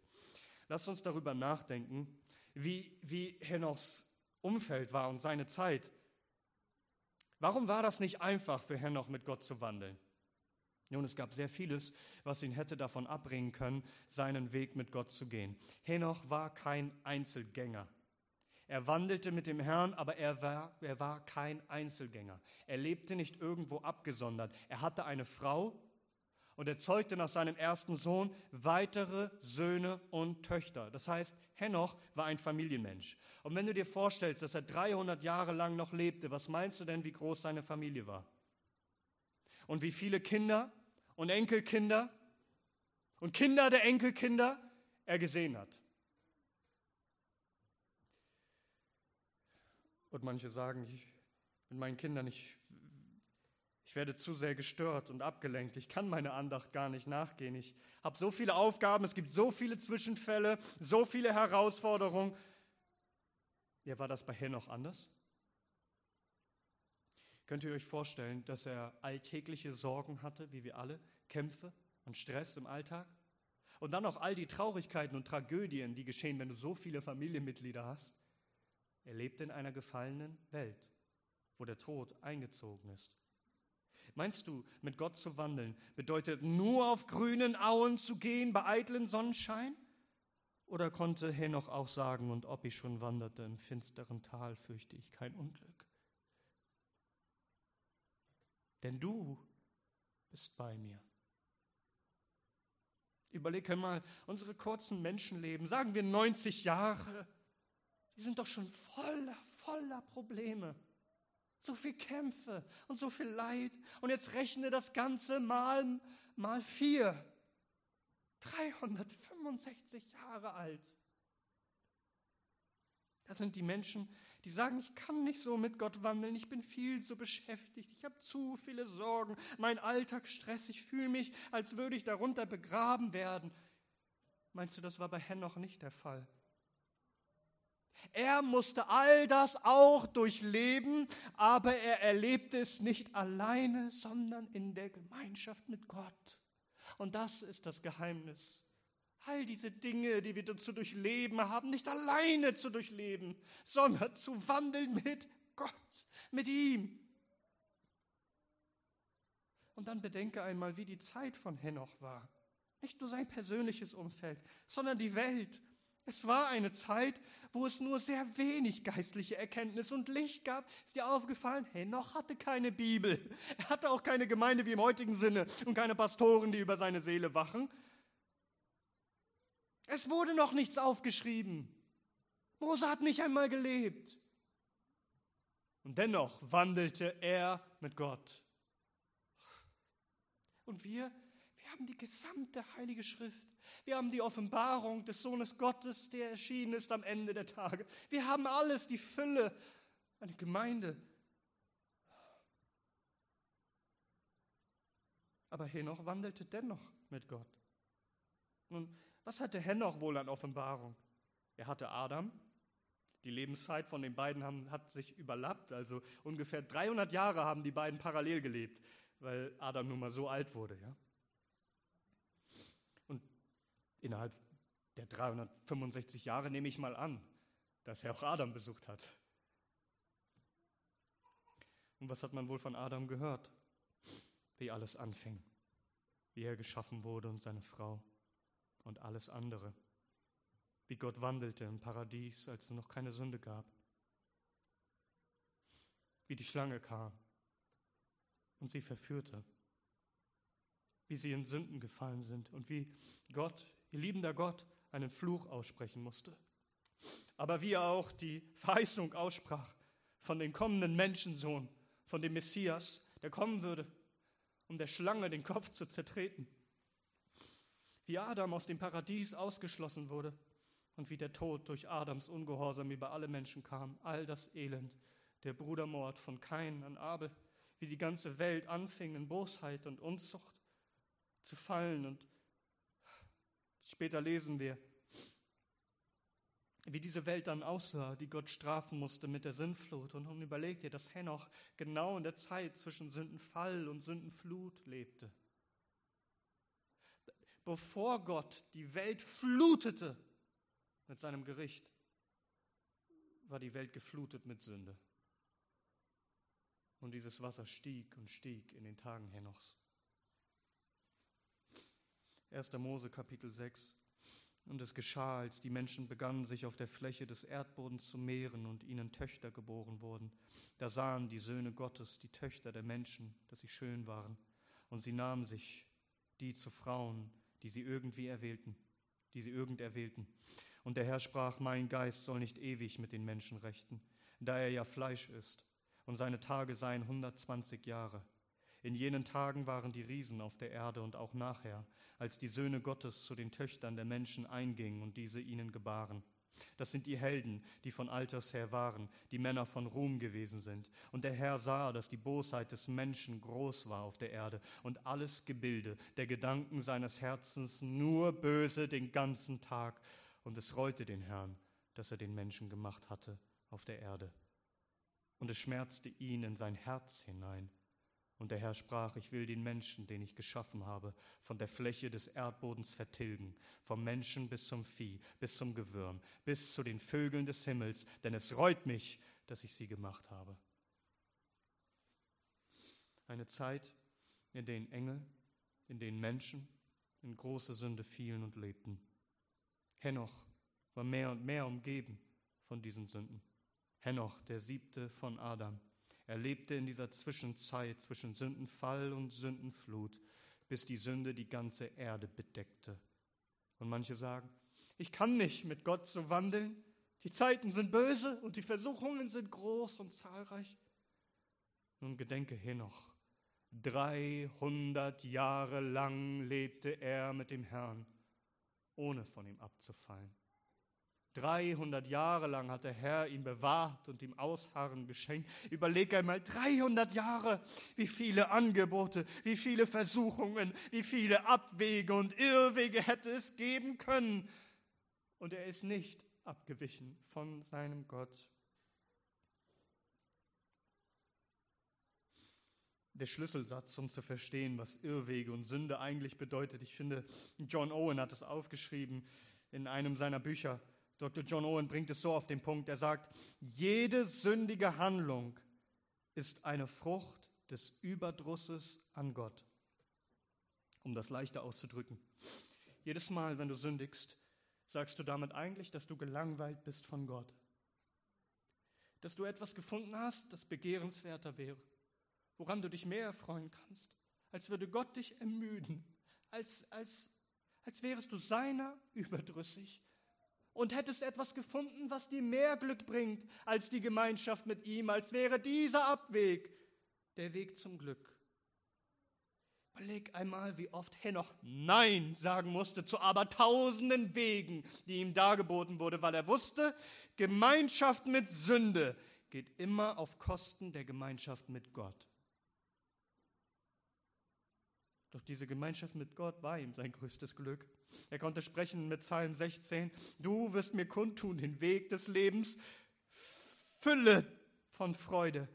Lasst uns darüber nachdenken, wie, wie Henochs Umfeld war und seine Zeit. Warum war das nicht einfach für Henoch mit Gott zu wandeln? Nun, es gab sehr vieles, was ihn hätte davon abbringen können, seinen Weg mit Gott zu gehen. Henoch war kein Einzelgänger. Er wandelte mit dem Herrn, aber er war, er war kein Einzelgänger. Er lebte nicht irgendwo abgesondert. Er hatte eine Frau und er zeugte nach seinem ersten Sohn weitere Söhne und Töchter. Das heißt, Henoch war ein Familienmensch. Und wenn du dir vorstellst, dass er 300 Jahre lang noch lebte, was meinst du denn, wie groß seine Familie war? Und wie viele Kinder und Enkelkinder und Kinder der Enkelkinder er gesehen hat? Und manche sagen, ich, mit meinen Kindern, ich, ich werde zu sehr gestört und abgelenkt. Ich kann meine Andacht gar nicht nachgehen. Ich habe so viele Aufgaben, es gibt so viele Zwischenfälle, so viele Herausforderungen. Ja, war das bei Henoch anders? Könnt ihr euch vorstellen, dass er alltägliche Sorgen hatte, wie wir alle, Kämpfe und Stress im Alltag? Und dann noch all die Traurigkeiten und Tragödien, die geschehen, wenn du so viele Familienmitglieder hast? Er lebt in einer gefallenen Welt, wo der Tod eingezogen ist. Meinst du, mit Gott zu wandeln bedeutet nur auf grünen Auen zu gehen bei eitlen Sonnenschein? Oder konnte Henoch auch sagen, und ob ich schon wanderte im finsteren Tal, fürchte ich kein Unglück? Denn du bist bei mir. Überleg einmal, unsere kurzen Menschenleben, sagen wir 90 Jahre, die sind doch schon voller, voller Probleme. So viel Kämpfe und so viel Leid. Und jetzt rechne das Ganze mal, mal vier. 365 Jahre alt. Das sind die Menschen, die sagen, ich kann nicht so mit Gott wandeln, ich bin viel zu beschäftigt, ich habe zu viele Sorgen, mein Alltag Stress, ich fühle mich, als würde ich darunter begraben werden. Meinst du, das war bei Henoch nicht der Fall? Er musste all das auch durchleben, aber er erlebte es nicht alleine, sondern in der Gemeinschaft mit Gott. Und das ist das Geheimnis. All diese Dinge, die wir zu durchleben haben, nicht alleine zu durchleben, sondern zu wandeln mit Gott, mit ihm. Und dann bedenke einmal, wie die Zeit von Henoch war. Nicht nur sein persönliches Umfeld, sondern die Welt Es war eine Zeit, wo es nur sehr wenig geistliche Erkenntnis und Licht gab. Ist dir aufgefallen? Henoch hatte keine Bibel. Er hatte auch keine Gemeinde wie im heutigen Sinne und keine Pastoren, die über seine Seele wachen. Es wurde noch nichts aufgeschrieben. Mose hat nicht einmal gelebt. Und dennoch wandelte er mit Gott. Und wir, wir haben die gesamte Heilige Schrift. Wir haben die Offenbarung des Sohnes Gottes, der erschienen ist am Ende der Tage. Wir haben alles, die Fülle, eine Gemeinde. Aber Henoch wandelte dennoch mit Gott. Nun, was hatte Henoch wohl an Offenbarung? Er hatte Adam. Die Lebenszeit von den beiden haben, hat sich überlappt. Also ungefähr 300 Jahre haben die beiden parallel gelebt, weil Adam nun mal so alt wurde. Ja? Innerhalb der 365 Jahre nehme ich mal an, dass er auch Adam besucht hat. Und was hat man wohl von Adam gehört? Wie alles anfing, wie er geschaffen wurde und seine Frau und alles andere. Wie Gott wandelte im Paradies, als es noch keine Sünde gab. Wie die Schlange kam und sie verführte. Wie sie in Sünden gefallen sind und wie Gott, ihr liebender Gott, einen Fluch aussprechen musste. Aber wie er auch die Verheißung aussprach von dem kommenden Menschensohn, von dem Messias, der kommen würde, um der Schlange den Kopf zu zertreten wie Adam aus dem Paradies ausgeschlossen wurde und wie der Tod durch Adams Ungehorsam über alle Menschen kam, all das Elend, der Brudermord von Kain an Abel, wie die ganze Welt anfing in Bosheit und Unzucht zu fallen und später lesen wir, wie diese Welt dann aussah, die Gott strafen musste mit der Sinnflut. Und nun überlegt ihr, dass Henoch genau in der Zeit zwischen Sündenfall und Sündenflut lebte bevor Gott die Welt flutete mit seinem Gericht, war die Welt geflutet mit Sünde. Und dieses Wasser stieg und stieg in den Tagen Henochs. 1. Mose Kapitel 6. Und es geschah, als die Menschen begannen, sich auf der Fläche des Erdbodens zu mehren und ihnen Töchter geboren wurden. Da sahen die Söhne Gottes, die Töchter der Menschen, dass sie schön waren. Und sie nahmen sich die zu Frauen, die sie irgendwie erwählten, die sie irgend erwählten. Und der Herr sprach, mein Geist soll nicht ewig mit den Menschen rechten, da er ja Fleisch ist, und seine Tage seien 120 Jahre. In jenen Tagen waren die Riesen auf der Erde und auch nachher, als die Söhne Gottes zu den Töchtern der Menschen eingingen und diese ihnen gebaren. Das sind die Helden, die von alters her waren, die Männer von Ruhm gewesen sind. Und der Herr sah, dass die Bosheit des Menschen groß war auf der Erde und alles Gebilde der Gedanken seines Herzens nur böse den ganzen Tag. Und es reute den Herrn, dass er den Menschen gemacht hatte auf der Erde. Und es schmerzte ihn in sein Herz hinein. Und der Herr sprach, ich will den Menschen, den ich geschaffen habe, von der Fläche des Erdbodens vertilgen, vom Menschen bis zum Vieh, bis zum Gewürm, bis zu den Vögeln des Himmels, denn es reut mich, dass ich sie gemacht habe. Eine Zeit, in der Engel, in denen Menschen in große Sünde fielen und lebten. Henoch war mehr und mehr umgeben von diesen Sünden. Henoch, der siebte von Adam er lebte in dieser Zwischenzeit zwischen Sündenfall und Sündenflut, bis die Sünde die ganze Erde bedeckte. Und manche sagen, ich kann nicht mit Gott so wandeln. Die Zeiten sind böse und die Versuchungen sind groß und zahlreich. Nun gedenke Henoch. 300 Jahre lang lebte er mit dem Herrn, ohne von ihm abzufallen. 300 Jahre lang hat der Herr ihn bewahrt und ihm Ausharren geschenkt. Überleg einmal, 300 Jahre, wie viele Angebote, wie viele Versuchungen, wie viele Abwege und Irrwege hätte es geben können. Und er ist nicht abgewichen von seinem Gott. Der Schlüsselsatz, um zu verstehen, was Irrwege und Sünde eigentlich bedeutet. Ich finde, John Owen hat es aufgeschrieben in einem seiner Bücher. Dr. John Owen bringt es so auf den Punkt, er sagt, jede sündige Handlung ist eine Frucht des Überdrusses an Gott. Um das leichter auszudrücken. Jedes Mal, wenn du sündigst, Sagst du damit eigentlich, dass du gelangweilt bist von Gott? Dass du etwas gefunden hast, das begehrenswerter wäre, woran du dich mehr erfreuen kannst, als würde Gott dich ermüden, als, als, als wärest du seiner überdrüssig und hättest etwas gefunden, was dir mehr Glück bringt als die Gemeinschaft mit ihm, als wäre dieser Abweg der Weg zum Glück. Überleg einmal, wie oft Henoch Nein sagen musste zu aber tausenden Wegen, die ihm dargeboten wurde, weil er wusste, Gemeinschaft mit Sünde geht immer auf Kosten der Gemeinschaft mit Gott. Doch diese Gemeinschaft mit Gott war ihm sein größtes Glück. Er konnte sprechen mit Psalm 16, du wirst mir kundtun den Weg des Lebens, Fülle von Freude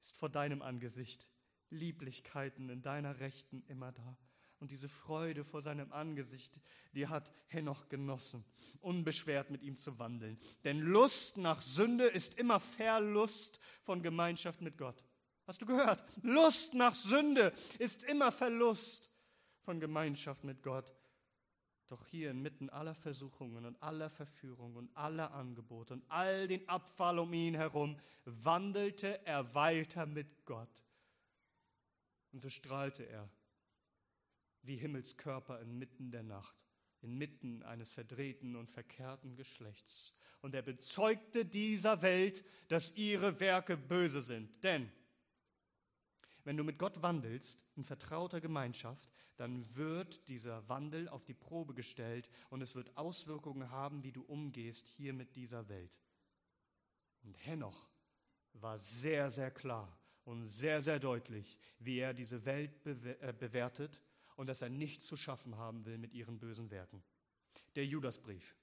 ist vor deinem Angesicht. Lieblichkeiten in deiner Rechten immer da. Und diese Freude vor seinem Angesicht, die hat Henoch genossen, unbeschwert mit ihm zu wandeln. Denn Lust nach Sünde ist immer Verlust von Gemeinschaft mit Gott. Hast du gehört? Lust nach Sünde ist immer Verlust von Gemeinschaft mit Gott. Doch hier inmitten aller Versuchungen und aller Verführungen und aller Angebote und all den Abfall um ihn herum wandelte er weiter mit Gott. Und so strahlte er wie Himmelskörper inmitten der Nacht, inmitten eines verdrehten und verkehrten Geschlechts. Und er bezeugte dieser Welt, dass ihre Werke böse sind. Denn wenn du mit Gott wandelst, in vertrauter Gemeinschaft, dann wird dieser Wandel auf die Probe gestellt und es wird Auswirkungen haben, wie du umgehst hier mit dieser Welt. Und Henoch war sehr, sehr klar und sehr, sehr deutlich, wie er diese Welt äh, bewertet und dass er nichts zu schaffen haben will mit ihren bösen Werken. Der Judasbrief.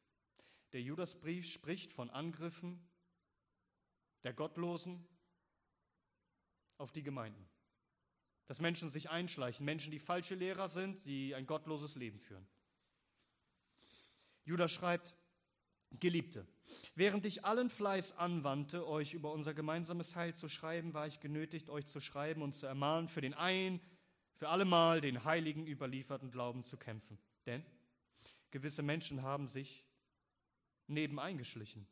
Der Judasbrief spricht von Angriffen der Gottlosen auf die Gemeinden. Dass Menschen sich einschleichen, Menschen, die falsche Lehrer sind, die ein gottloses Leben führen. Judas schreibt, Geliebte, während ich allen Fleiß anwandte, euch über unser gemeinsames Heil zu schreiben, war ich genötigt, euch zu schreiben und zu ermahnen, für den ein, für allemal den heiligen überlieferten Glauben zu kämpfen. Denn gewisse Menschen haben sich nebeneingeschlichen,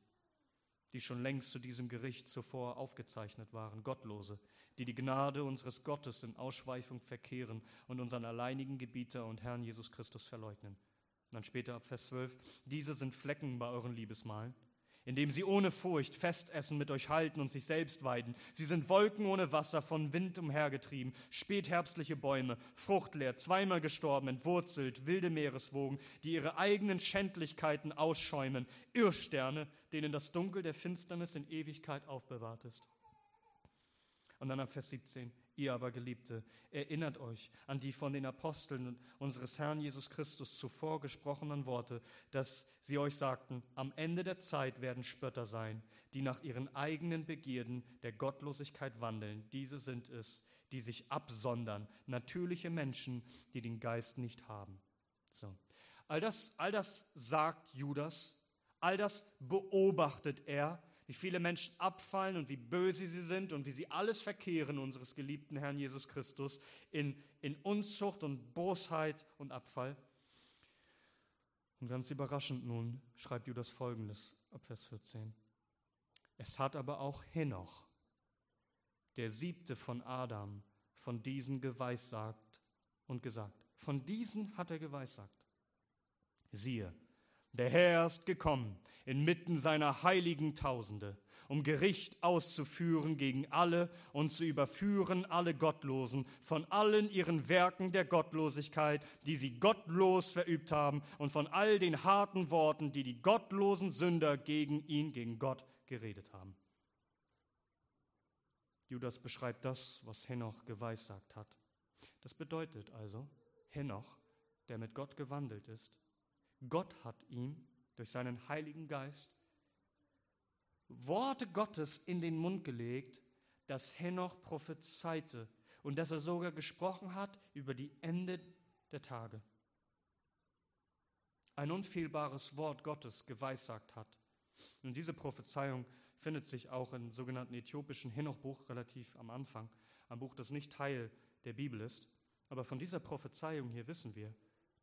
die schon längst zu diesem Gericht zuvor aufgezeichnet waren, Gottlose, die die Gnade unseres Gottes in Ausschweifung verkehren und unseren alleinigen Gebieter und Herrn Jesus Christus verleugnen. Und dann später ab Vers 12, diese sind Flecken bei euren Liebesmalen, indem sie ohne Furcht Festessen mit euch halten und sich selbst weiden. Sie sind Wolken ohne Wasser, von Wind umhergetrieben, spätherbstliche Bäume, fruchtleer, zweimal gestorben, entwurzelt, wilde Meereswogen, die ihre eigenen Schändlichkeiten ausschäumen, Irrsterne, denen das Dunkel der Finsternis in Ewigkeit aufbewahrt ist. Und dann ab Vers 17, Ihr aber Geliebte, erinnert euch an die von den Aposteln unseres Herrn Jesus Christus zuvor gesprochenen Worte, dass sie euch sagten, am Ende der Zeit werden Spötter sein, die nach ihren eigenen Begierden der Gottlosigkeit wandeln. Diese sind es, die sich absondern, natürliche Menschen, die den Geist nicht haben. So. All das, all das sagt Judas, all das beobachtet er wie viele Menschen abfallen und wie böse sie sind und wie sie alles verkehren unseres geliebten Herrn Jesus Christus in, in Unzucht und Bosheit und Abfall. Und ganz überraschend nun schreibt Judas folgendes ab Vers 14. Es hat aber auch Henoch, der siebte von Adam, von diesen geweissagt und gesagt. Von diesen hat er geweissagt. Siehe, der Herr ist gekommen inmitten seiner heiligen Tausende, um Gericht auszuführen gegen alle und zu überführen alle Gottlosen von allen ihren Werken der Gottlosigkeit, die sie gottlos verübt haben, und von all den harten Worten, die die gottlosen Sünder gegen ihn, gegen Gott geredet haben. Judas beschreibt das, was Henoch geweissagt hat. Das bedeutet also, Henoch, der mit Gott gewandelt ist, Gott hat ihm durch seinen Heiligen Geist Worte Gottes in den Mund gelegt, dass Henoch prophezeite und dass er sogar gesprochen hat über die Ende der Tage. Ein unfehlbares Wort Gottes geweissagt hat. Und diese Prophezeiung findet sich auch im sogenannten äthiopischen Henoch-Buch relativ am Anfang, ein Buch, das nicht Teil der Bibel ist. Aber von dieser Prophezeiung hier wissen wir,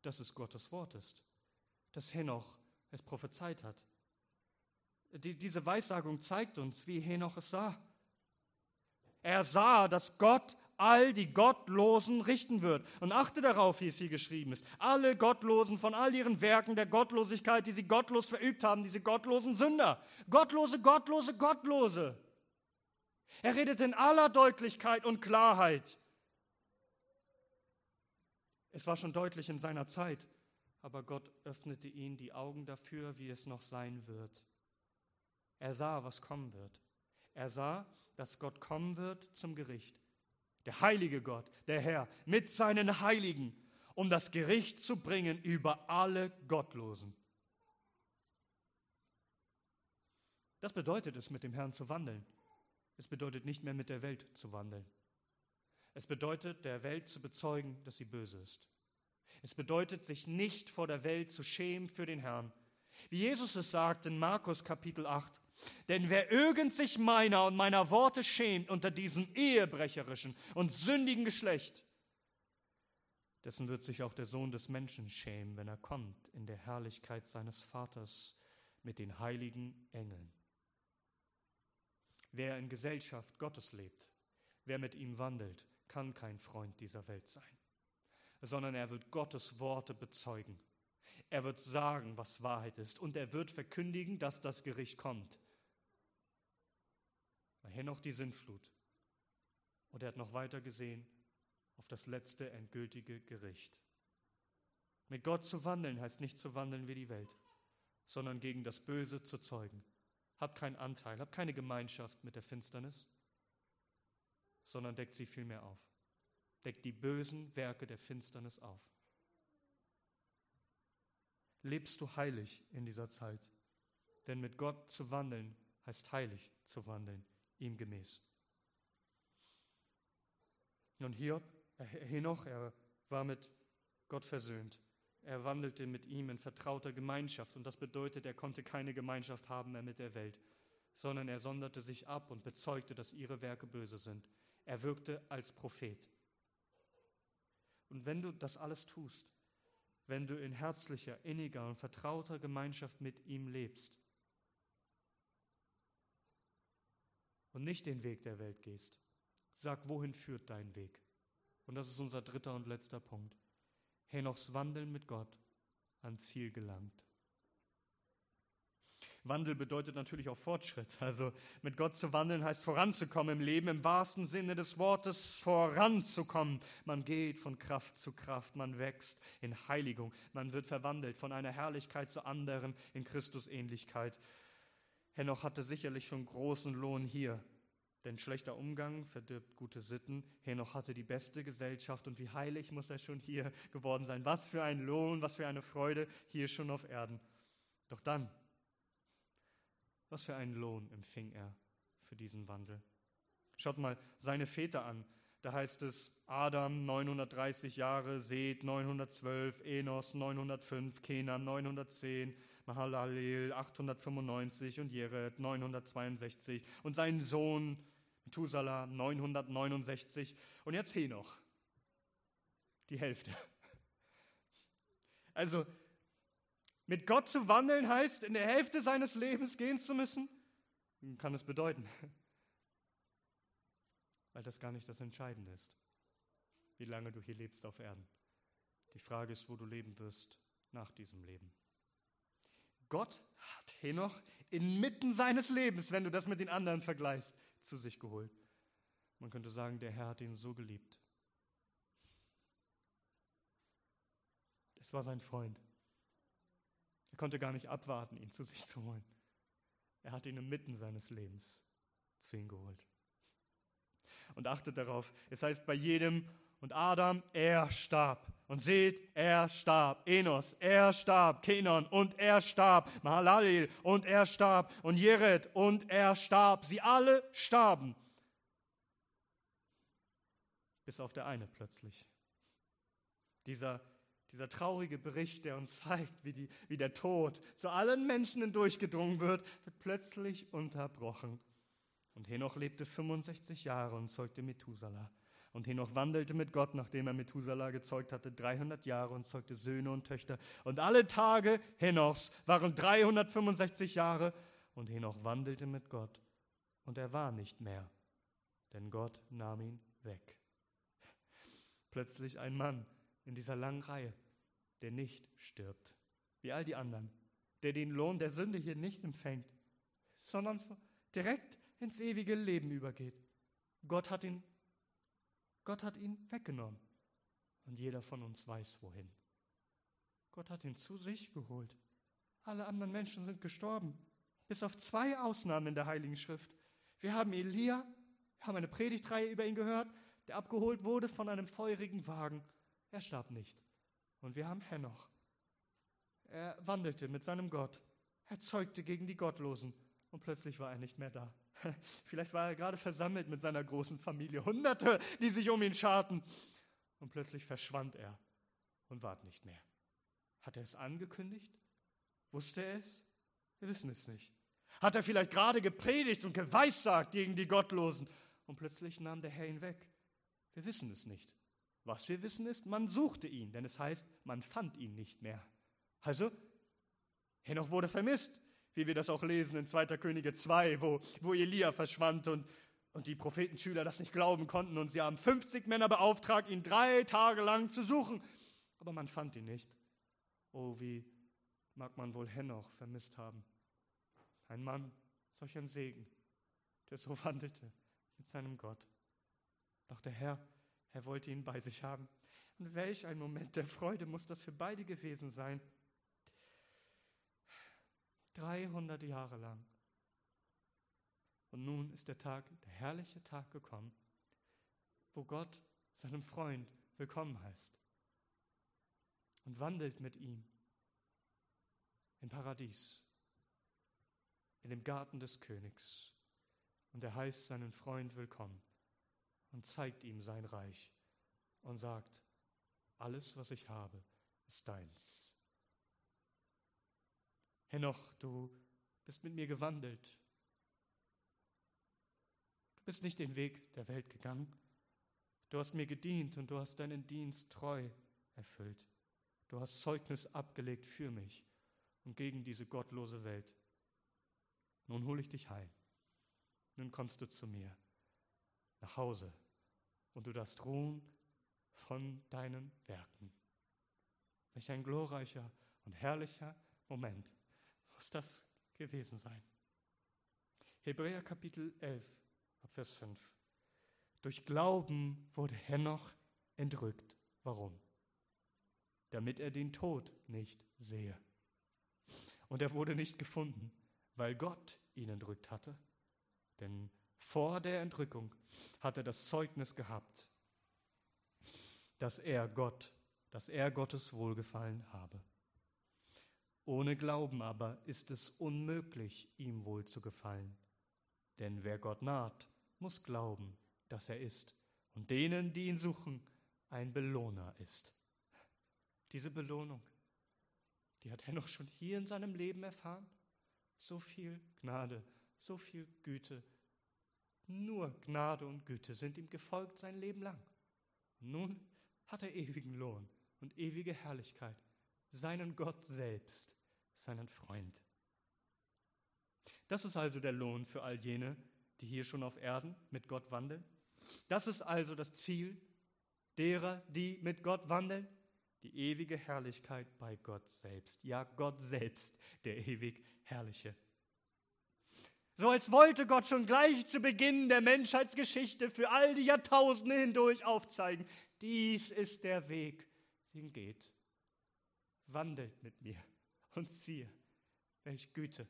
dass es Gottes Wort ist dass Henoch es prophezeit hat. Die, diese Weissagung zeigt uns, wie Henoch es sah. Er sah, dass Gott all die Gottlosen richten wird. Und achte darauf, wie es hier geschrieben ist. Alle Gottlosen von all ihren Werken der Gottlosigkeit, die sie gottlos verübt haben, diese gottlosen Sünder. Gottlose, Gottlose, Gottlose. Er redet in aller Deutlichkeit und Klarheit. Es war schon deutlich in seiner Zeit, aber Gott öffnete ihnen die Augen dafür, wie es noch sein wird. Er sah, was kommen wird. Er sah, dass Gott kommen wird zum Gericht der heilige Gott, der Herr, mit seinen Heiligen, um das Gericht zu bringen über alle Gottlosen. Das bedeutet es, mit dem Herrn zu wandeln. Es bedeutet nicht mehr mit der Welt zu wandeln. Es bedeutet, der Welt zu bezeugen, dass sie böse ist. Es bedeutet, sich nicht vor der Welt zu schämen für den Herrn. Wie Jesus es sagt in Markus Kapitel 8, denn wer irgend sich meiner und meiner Worte schämt unter diesem ehebrecherischen und sündigen Geschlecht, dessen wird sich auch der Sohn des Menschen schämen, wenn er kommt in der Herrlichkeit seines Vaters mit den heiligen Engeln. Wer in Gesellschaft Gottes lebt, wer mit ihm wandelt, kann kein Freund dieser Welt sein, sondern er wird Gottes Worte bezeugen. Er wird sagen, was Wahrheit ist, und er wird verkündigen, dass das Gericht kommt war hier noch die Sintflut. Und er hat noch weiter gesehen auf das letzte endgültige Gericht. Mit Gott zu wandeln heißt nicht zu wandeln wie die Welt, sondern gegen das Böse zu zeugen. Hab keinen Anteil, hab keine Gemeinschaft mit der Finsternis, sondern deckt sie vielmehr auf. Deckt die bösen Werke der Finsternis auf. Lebst du heilig in dieser Zeit? Denn mit Gott zu wandeln heißt heilig zu wandeln ihm gemäß. Und hier, Henoch, er war mit Gott versöhnt. Er wandelte mit ihm in vertrauter Gemeinschaft. Und das bedeutet, er konnte keine Gemeinschaft haben mehr mit der Welt, sondern er sonderte sich ab und bezeugte, dass ihre Werke böse sind. Er wirkte als Prophet. Und wenn du das alles tust, wenn du in herzlicher, inniger und vertrauter Gemeinschaft mit ihm lebst, und nicht den Weg der Welt gehst. Sag, wohin führt dein Weg? Und das ist unser dritter und letzter Punkt. Henochs Wandeln mit Gott an Ziel gelangt. Wandel bedeutet natürlich auch Fortschritt. Also mit Gott zu wandeln heißt voranzukommen im Leben, im wahrsten Sinne des Wortes voranzukommen. Man geht von Kraft zu Kraft, man wächst in Heiligung, man wird verwandelt von einer Herrlichkeit zur anderen in Christusähnlichkeit. Henoch hatte sicherlich schon großen Lohn hier, denn schlechter Umgang verdirbt gute Sitten. Henoch hatte die beste Gesellschaft und wie heilig muss er schon hier geworden sein. Was für ein Lohn, was für eine Freude hier schon auf Erden. Doch dann, was für einen Lohn empfing er für diesen Wandel. Schaut mal seine Väter an. Da heißt es Adam 930 Jahre, Seth 912, Enos 905, Kenan 910, Mahalalel 895 und Jered 962 und sein Sohn Methuselah 969 und jetzt Henoch. Die Hälfte. Also mit Gott zu wandeln heißt, in der Hälfte seines Lebens gehen zu müssen, kann es bedeuten. Weil das gar nicht das Entscheidende ist, wie lange du hier lebst auf Erden. Die Frage ist, wo du leben wirst nach diesem Leben. Gott hat Henoch inmitten seines Lebens, wenn du das mit den anderen vergleichst, zu sich geholt. Man könnte sagen, der Herr hat ihn so geliebt. Das war sein Freund. Er konnte gar nicht abwarten, ihn zu sich zu holen. Er hat ihn inmitten seines Lebens zu ihm geholt. Und achtet darauf, es heißt bei jedem und Adam, er starb. Und seht, er starb. Enos, er starb. Kenon, und er starb. Mahalalel, und er starb. Und Jered, und er starb. Sie alle starben. Bis auf der eine plötzlich. Dieser, dieser traurige Bericht, der uns zeigt, wie, die, wie der Tod zu allen Menschen hindurchgedrungen wird, wird plötzlich unterbrochen. Und Henoch lebte 65 Jahre und zeugte Methuselah. Und Henoch wandelte mit Gott, nachdem er Methuselah gezeugt hatte, 300 Jahre und zeugte Söhne und Töchter. Und alle Tage Henochs waren 365 Jahre. Und Henoch wandelte mit Gott. Und er war nicht mehr, denn Gott nahm ihn weg. Plötzlich ein Mann in dieser langen Reihe, der nicht stirbt, wie all die anderen, der den Lohn der Sünde hier nicht empfängt, sondern direkt ins ewige Leben übergeht. Gott hat ihn Gott hat ihn weggenommen. Und jeder von uns weiß, wohin. Gott hat ihn zu sich geholt. Alle anderen Menschen sind gestorben. Bis auf zwei Ausnahmen in der Heiligen Schrift. Wir haben Elia, wir haben eine Predigtreihe über ihn gehört, der abgeholt wurde von einem feurigen Wagen. Er starb nicht. Und wir haben Henoch. Er wandelte mit seinem Gott. Er zeugte gegen die Gottlosen. Und plötzlich war er nicht mehr da. Vielleicht war er gerade versammelt mit seiner großen Familie, Hunderte, die sich um ihn scharten. Und plötzlich verschwand er und ward nicht mehr. Hat er es angekündigt? Wusste er es? Wir wissen es nicht. Hat er vielleicht gerade gepredigt und geweissagt gegen die Gottlosen und plötzlich nahm der Herr ihn weg? Wir wissen es nicht. Was wir wissen ist, man suchte ihn, denn es heißt, man fand ihn nicht mehr. Also, Henoch wurde vermisst wie wir das auch lesen in 2. Könige 2, wo, wo Elia verschwand und, und die Prophetenschüler das nicht glauben konnten und sie haben 50 Männer beauftragt, ihn drei Tage lang zu suchen. Aber man fand ihn nicht. Oh, wie mag man wohl Henoch vermisst haben. Ein Mann, solch ein Segen, der so wandelte mit seinem Gott. Doch der Herr, er wollte ihn bei sich haben. Und welch ein Moment der Freude muss das für beide gewesen sein. 300 Jahre lang. Und nun ist der Tag, der herrliche Tag gekommen, wo Gott seinem Freund willkommen heißt und wandelt mit ihm im Paradies, in dem Garten des Königs. Und er heißt seinen Freund willkommen und zeigt ihm sein Reich und sagt, alles, was ich habe, ist deins. Henoch, du bist mit mir gewandelt. Du bist nicht den Weg der Welt gegangen. Du hast mir gedient und du hast deinen Dienst treu erfüllt. Du hast Zeugnis abgelegt für mich und gegen diese gottlose Welt. Nun hole ich dich heim. Nun kommst du zu mir nach Hause und du darfst ruhen von deinen Werken. Welch ein glorreicher und herrlicher Moment muss das gewesen sein. Hebräer Kapitel 11, Vers 5. Durch Glauben wurde Henoch entrückt. Warum? Damit er den Tod nicht sehe. Und er wurde nicht gefunden, weil Gott ihn entrückt hatte. Denn vor der Entrückung hat er das Zeugnis gehabt, dass er Gott, dass er Gottes Wohlgefallen habe. Ohne Glauben aber ist es unmöglich, ihm wohl zu gefallen. Denn wer Gott naht, muss glauben, dass er ist und denen, die ihn suchen, ein Belohner ist. Diese Belohnung, die hat er noch schon hier in seinem Leben erfahren. So viel Gnade, so viel Güte. Nur Gnade und Güte sind ihm gefolgt sein Leben lang. Nun hat er ewigen Lohn und ewige Herrlichkeit, seinen Gott selbst seinen Freund. Das ist also der Lohn für all jene, die hier schon auf Erden mit Gott wandeln. Das ist also das Ziel derer, die mit Gott wandeln, die ewige Herrlichkeit bei Gott selbst. Ja, Gott selbst, der ewig Herrliche. So als wollte Gott schon gleich zu Beginn der Menschheitsgeschichte für all die Jahrtausende hindurch aufzeigen, dies ist der Weg, den geht. Wandelt mit mir und siehe, welch Güte,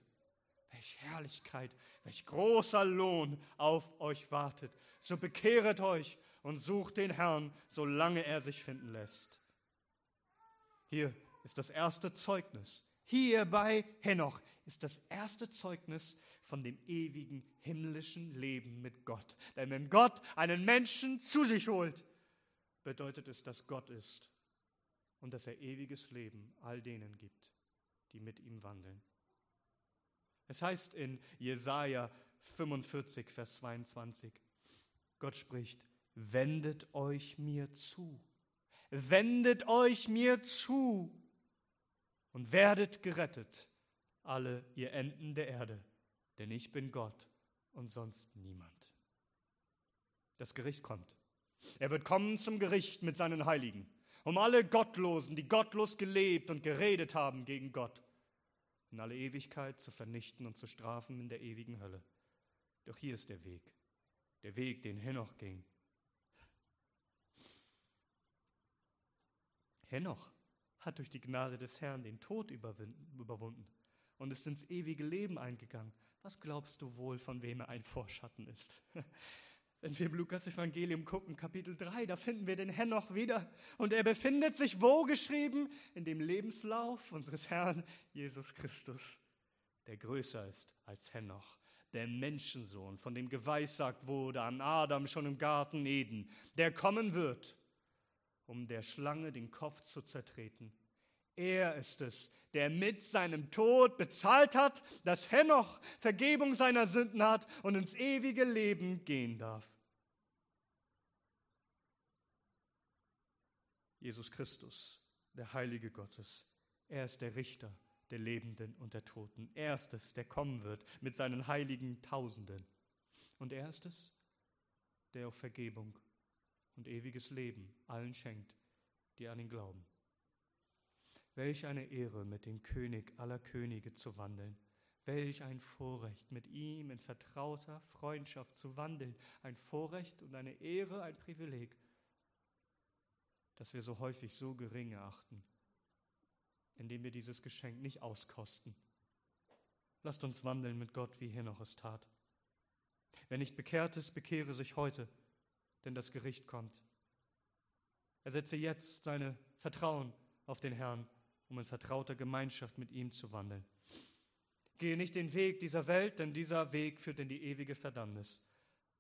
welch Herrlichkeit, welch großer Lohn auf euch wartet. So bekehret euch und sucht den Herrn, solange er sich finden lässt. Hier ist das erste Zeugnis. Hier bei Henoch ist das erste Zeugnis von dem ewigen himmlischen Leben mit Gott. Denn wenn Gott einen Menschen zu sich holt, bedeutet es, dass Gott ist und dass er ewiges Leben all denen gibt, die mit ihm wandeln. Es heißt in Jesaja 45, Vers 22, Gott spricht, wendet euch mir zu, wendet euch mir zu und werdet gerettet, alle ihr Enden der Erde, denn ich bin Gott und sonst niemand. Das Gericht kommt. Er wird kommen zum Gericht mit seinen Heiligen, um alle Gottlosen, die gottlos gelebt und geredet haben gegen Gott, in alle Ewigkeit zu vernichten und zu strafen in der ewigen Hölle. Doch hier ist der Weg, der Weg, den Henoch ging. Henoch hat durch die Gnade des Herrn den Tod überwunden und ist ins ewige Leben eingegangen. Was glaubst du wohl, von wem er ein Vorschatten ist? Wenn wir im Lukas-Evangelium gucken, Kapitel 3, da finden wir den Henoch wieder. Und er befindet sich wo geschrieben? In dem Lebenslauf unseres Herrn Jesus Christus, der größer ist als Henoch, der Menschensohn, von dem geweissagt wurde an Adam schon im Garten Eden, der kommen wird, um der Schlange den Kopf zu zertreten. Er ist es, der mit seinem Tod bezahlt hat, dass Henoch Vergebung seiner Sünden hat und ins ewige Leben gehen darf. Jesus Christus, der Heilige Gottes, er ist der Richter der Lebenden und der Toten. Er ist es, der kommen wird mit seinen heiligen Tausenden. Und er ist es, der auf Vergebung und ewiges Leben allen schenkt, die an ihn glauben. Welch eine Ehre, mit dem König aller Könige zu wandeln. Welch ein Vorrecht, mit ihm in vertrauter Freundschaft zu wandeln. Ein Vorrecht und eine Ehre, ein Privileg, das wir so häufig so gering erachten, indem wir dieses Geschenk nicht auskosten. Lasst uns wandeln mit Gott, wie hier noch es tat. Wer nicht bekehrt ist, bekehre sich heute, denn das Gericht kommt. Er setze jetzt seine Vertrauen auf den Herrn um in vertrauter Gemeinschaft mit ihm zu wandeln. Gehe nicht den Weg dieser Welt, denn dieser Weg führt in die ewige Verdammnis.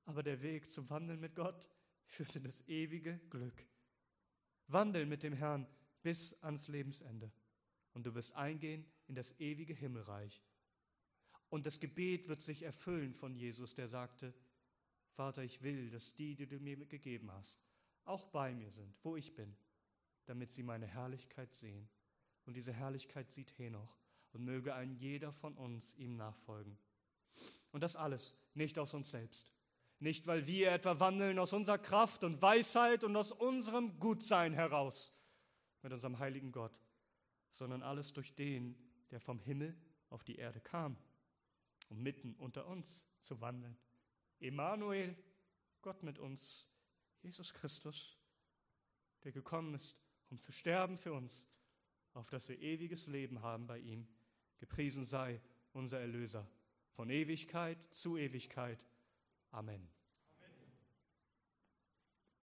Aber der Weg zum Wandeln mit Gott führt in das ewige Glück. Wandel mit dem Herrn bis ans Lebensende. Und du wirst eingehen in das ewige Himmelreich. Und das Gebet wird sich erfüllen von Jesus, der sagte, Vater, ich will, dass die, die du mir gegeben hast, auch bei mir sind, wo ich bin, damit sie meine Herrlichkeit sehen. Und diese Herrlichkeit sieht Henoch und möge ein jeder von uns ihm nachfolgen. Und das alles nicht aus uns selbst. Nicht, weil wir etwa wandeln aus unserer Kraft und Weisheit und aus unserem Gutsein heraus mit unserem heiligen Gott, sondern alles durch den, der vom Himmel auf die Erde kam, um mitten unter uns zu wandeln. Emmanuel, Gott mit uns, Jesus Christus, der gekommen ist, um zu sterben für uns auf dass wir ewiges Leben haben bei ihm. Gepriesen sei unser Erlöser von Ewigkeit zu Ewigkeit. Amen.